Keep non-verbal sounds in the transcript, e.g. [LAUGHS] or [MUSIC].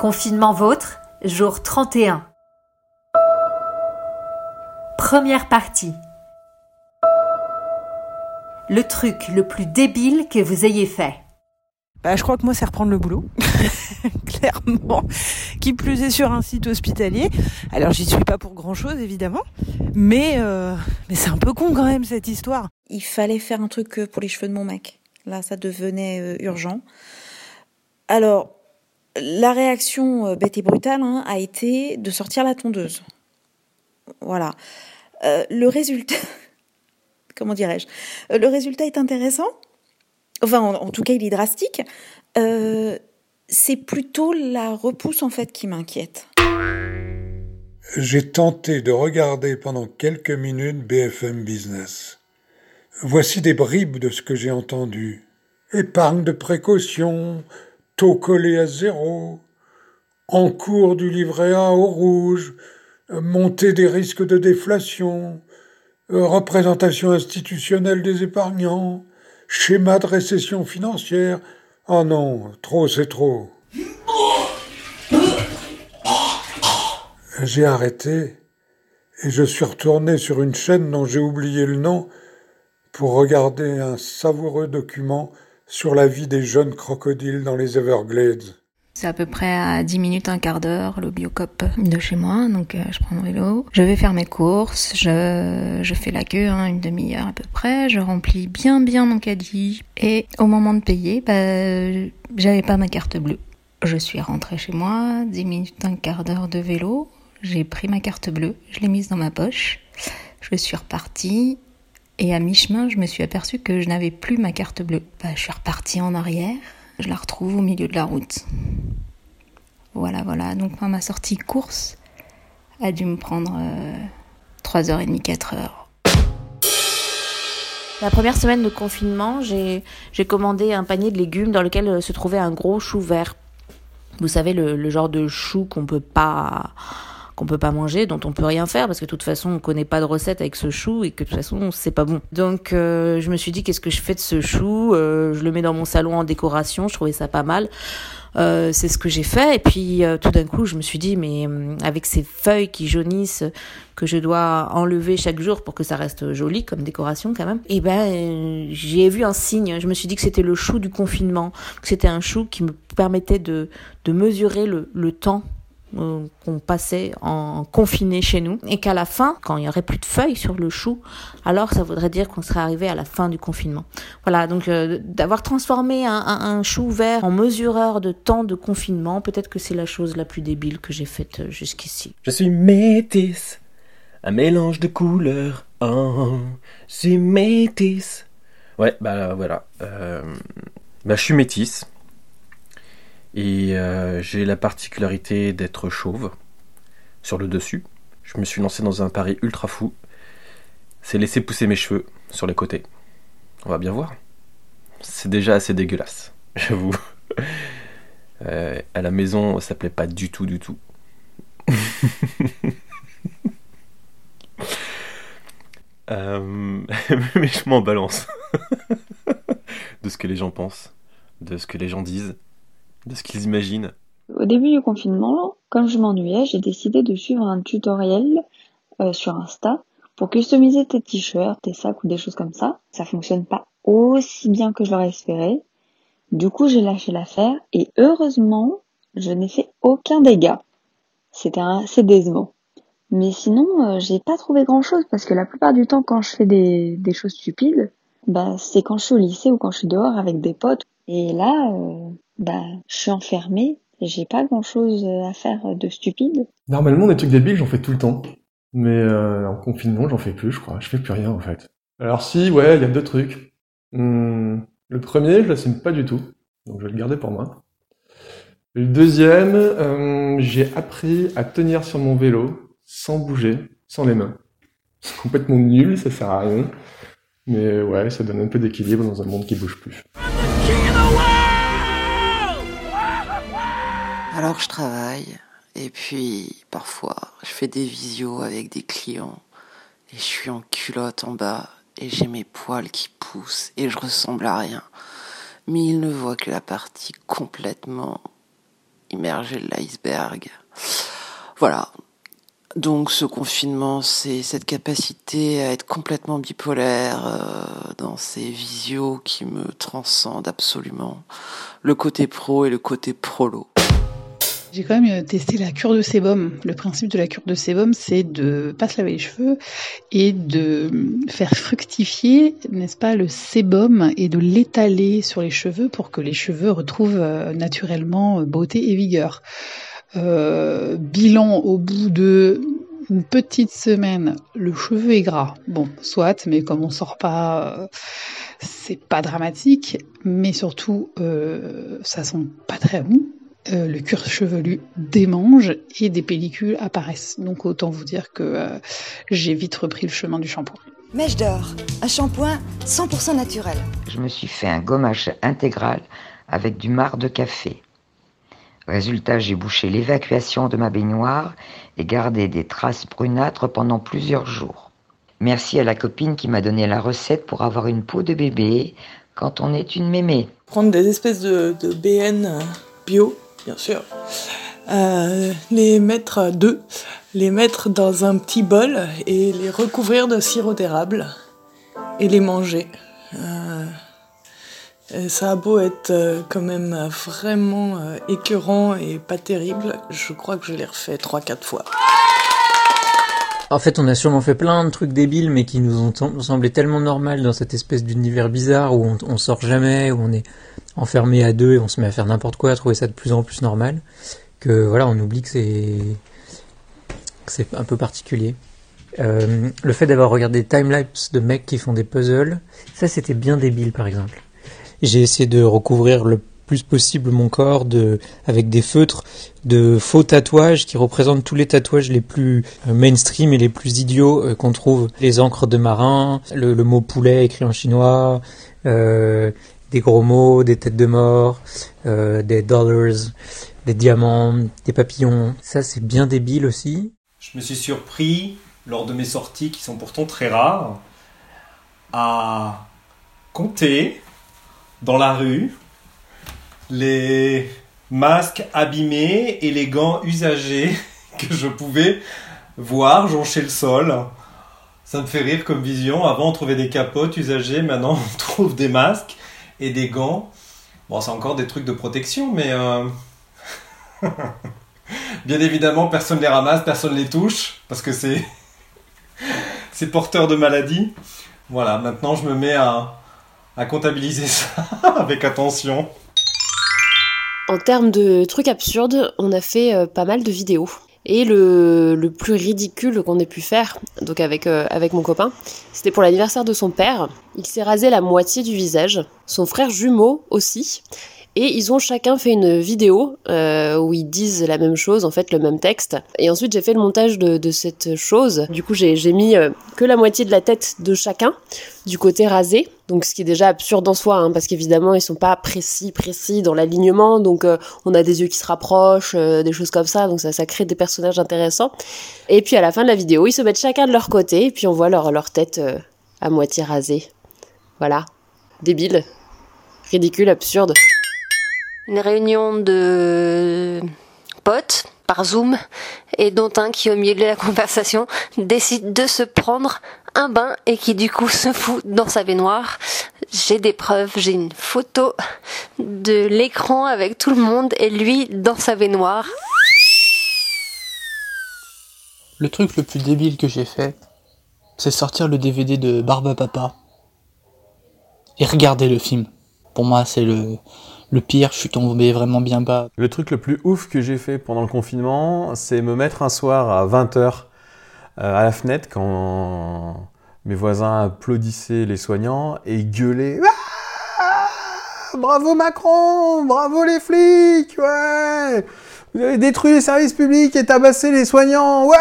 Confinement vôtre, jour 31. Première partie. Le truc le plus débile que vous ayez fait. Bah, je crois que moi, c'est reprendre le boulot. [LAUGHS] Clairement. Qui plus est sur un site hospitalier. Alors, j'y suis pas pour grand chose, évidemment. Mais, euh, mais c'est un peu con quand même, cette histoire. Il fallait faire un truc euh, pour les cheveux de mon mec. Là, ça devenait euh, urgent. Alors, la réaction bête et brutale hein, a été de sortir la tondeuse. Voilà. le résultat, [LAUGHS] comment dirais-je Le résultat est intéressant enfin en, tout cas il est drastique, euh, c'est plutôt la repousse en fait qui m'inquiète. J'ai tenté de regarder pendant quelques minutes BFM Business. Voici des bribes de ce que j'ai entendu. Épargne de précaution, taux collé à zéro, encours du livret A au rouge, montée des risques de déflation, représentation institutionnelle des épargnants, Schéma de récession financière. Oh non, trop c'est trop. J'ai arrêté et je suis retourné sur une chaîne dont j'ai oublié le nom pour regarder un savoureux document sur la vie des jeunes crocodiles dans les Everglades. C'est à peu près à 10 minutes, un quart d'heure, le biocop de chez moi. Donc euh, je prends mon vélo, je vais faire mes courses, je, je fais la queue, hein, une demi-heure à peu près, je remplis bien bien mon caddie. Et au moment de payer, bah, j'avais pas ma carte bleue. Je suis rentrée chez moi, 10 minutes, un quart d'heure de vélo. J'ai pris ma carte bleue, je l'ai mise dans ma poche. Je suis repartie et à mi-chemin, je me suis aperçue que je n'avais plus ma carte bleue. Bah, je suis repartie en arrière je la retrouve au milieu de la route. Voilà, voilà. Donc ma sortie course a dû me prendre 3h30, euh, 4h. La première semaine de confinement, j'ai commandé un panier de légumes dans lequel euh, se trouvait un gros chou vert. Vous savez, le, le genre de chou qu'on peut pas qu'on peut pas manger, dont on peut rien faire parce que de toute façon on connaît pas de recette avec ce chou et que de toute façon c'est pas bon. Donc euh, je me suis dit qu'est-ce que je fais de ce chou euh, Je le mets dans mon salon en décoration, je trouvais ça pas mal. Euh, c'est ce que j'ai fait et puis tout d'un coup je me suis dit mais avec ces feuilles qui jaunissent que je dois enlever chaque jour pour que ça reste joli comme décoration quand même et eh ben j'ai vu un signe je me suis dit que c'était le chou du confinement que c'était un chou qui me permettait de de mesurer le, le temps euh, qu'on passait en confiné chez nous et qu'à la fin, quand il y aurait plus de feuilles sur le chou, alors ça voudrait dire qu'on serait arrivé à la fin du confinement. Voilà, donc euh, d'avoir transformé un, un, chou vert en mesureur de temps de confinement, peut-être que c'est la chose la plus débile que j'ai faite euh, jusqu'ici. Je suis métisse, un mélange de couleurs. Oh, je suis métisse. Ouais, bah voilà. bah je suis métisse. Et euh, j'ai la particularité d'être chauve sur le dessus. Je me suis lancé dans un pari ultra fou. C'est laisser pousser mes cheveux sur les côtés. On va bien voir. C'est déjà assez dégueulasse, [LAUGHS] j'avoue. Euh, à la maison, ça plaît pas du tout, du tout. [LAUGHS] Euh, [LAUGHS] mais je m'en balance de ce que les gens pensent, de ce que les gens disent de ce qu'ils imaginent. Au début du confinement, comme je m'ennuyais, j'ai décidé de suivre un tutoriel euh, sur Insta pour customiser tes t-shirts, tes sacs ou des choses comme ça. Ça fonctionne pas aussi bien que je l'aurais espéré. Du coup, j'ai lâché l'affaire et heureusement, je n'ai fait aucun dégât. C'était assez décevant. Mais sinon, euh, j'ai pas trouvé grand chose parce que la plupart du temps, quand je fais des, des choses stupides, bah, c'est quand je suis au lycée ou quand je suis dehors avec des potes. Et là, euh, bah, je suis enfermée, j'ai pas grand chose à faire de stupide. Normalement, des trucs débiles, j'en fais tout le temps. Mais euh, en confinement, j'en fais plus, je crois. Je fais plus rien, en fait. Alors si, ouais, il y a deux trucs. Hmm, le premier, je l'assume pas du tout. Donc je vais le garder pour moi. Le deuxième, euh, j'ai appris à tenir sur mon vélo sans bouger, sans les mains. C'est complètement nul, ça sert à rien. Mais ouais, ça donne un peu d'équilibre dans un monde qui bouge plus. Alors je travaille et puis parfois je fais des visios avec des clients et je suis en culotte en bas et j'ai mes poils qui poussent et je ressemble à rien. Mais ils ne voient que la partie complètement immerger l'iceberg. Voilà. Donc ce confinement, c'est cette capacité à être complètement bipolaire euh, dans ces visios qui me transcendent absolument. Le côté pro et le côté prolo. J'ai quand même testé la cure de sébum. Le principe de la cure de sébum, c'est de pas se laver les cheveux et de faire fructifier, n'est-ce pas, le sébum et de l'étaler sur les cheveux pour que les cheveux retrouvent euh, naturellement beauté et vigueur. Euh, bilan au bout de petite semaine, le cheveu est gras. Bon, soit, mais comme on sort pas, euh, c'est pas dramatique. Mais surtout, euh, ça sent pas très bon. Euh, le cuir chevelu démange et des pellicules apparaissent. Donc autant vous dire que euh, j'ai vite repris le chemin du shampoing. Mèche d'or, un shampoing 100% naturel. Je me suis fait un gommage intégral avec du marc de café. Résultat, j'ai bouché l'évacuation de ma baignoire et gardé des traces brunâtres pendant plusieurs jours. Merci à la copine qui m'a donné la recette pour avoir une peau de bébé quand on est une mémé. Prendre des espèces de, de BN bio bien sûr. Euh, les mettre deux, les mettre dans un petit bol et les recouvrir de sirop d'érable et les manger. Euh, ça a beau être euh, quand même vraiment écœurant et pas terrible, je crois que je l'ai refait 3-4 fois. En fait, on a sûrement fait plein de trucs débiles, mais qui nous ont semblé tellement normal dans cette espèce d'univers bizarre où on, on, sort jamais, où on est enfermé à deux et on se met à faire n'importe quoi, à trouver ça de plus en plus normal, que voilà, on oublie que c'est c'est un peu particulier. Euh, le fait d'avoir regardé des timelapses de mecs qui font des puzzles, ça c'était bien débile par exemple. J'ai essayé de recouvrir le plus possible mon corps de, avec des feutres de faux tatouages qui représentent tous les tatouages les plus euh, mainstream et les plus idiots euh, qu'on trouve. Les encres de marin, le, le, mot poulet écrit en chinois, euh, des gros mots, des têtes de mort, euh, des dollars, des diamants, des papillons. Ça c'est bien débile aussi. Je me suis surpris lors de mes sorties qui sont pourtant très rares à compter dans la rue les masques abîmés et les gants usagés [LAUGHS] que je pouvais voir joncher le sol. Ça me fait rire comme vision. Avant, on trouvait des capotes usagées. Maintenant, [LAUGHS] on trouve des masques et des gants. Bon, c'est encore des trucs de protection, mais... Euh... [LAUGHS] Bien évidemment, personne les ramasse, personne les touche, parce que c'est... [LAUGHS] c'est porteur de maladie. Voilà, maintenant, je me mets à, à comptabiliser ça [LAUGHS] avec attention. En termes de trucs absurdes, on a fait euh, pas mal de vidéos. Et le, le plus ridicule qu'on ait pu faire, donc avec, euh, avec mon copain, c'était pour l'anniversaire de son père. Il s'est rasé la moitié du visage, son frère jumeau aussi. Et ils ont chacun fait une vidéo euh, où ils disent la même chose, en fait le même texte. Et ensuite j'ai fait le montage de, cette chose. Du coup j'ai mis euh, que la moitié de la tête de chacun du côté rasé. Donc ce qui est déjà absurde en soi, hein, parce qu'évidemment ils sont pas précis, précis dans l'alignement. Donc euh, on a des yeux qui se rapprochent, des choses comme ça. Donc ça, ça crée des personnages intéressants. Et puis à la fin de la vidéo, ils se mettent chacun de leur côté, et puis on voit leur, leur tête à moitié rasée. Voilà. Débile. Ridicule, absurde une réunion de potes par Zoom et dont un qui au milieu de la conversation décide de se prendre un bain et qui du coup se fout dans sa baignoire. J'ai des preuves, j'ai une photo de l'écran avec tout le monde et lui dans sa baignoire. Le truc le plus débile que j'ai fait, c'est sortir le DVD de Barbe Papa et regarder le film. Pour moi, c'est le, le pire, je suis tombé vraiment bien bas. Le truc le plus ouf que j'ai fait pendant le confinement, c'est me mettre un soir à 20h à la fenêtre quand mes voisins applaudissaient les soignants et gueulaient ah Bravo Macron Bravo les flics Ouais Vous avez détruit les services publics et tabassé les soignants Ouais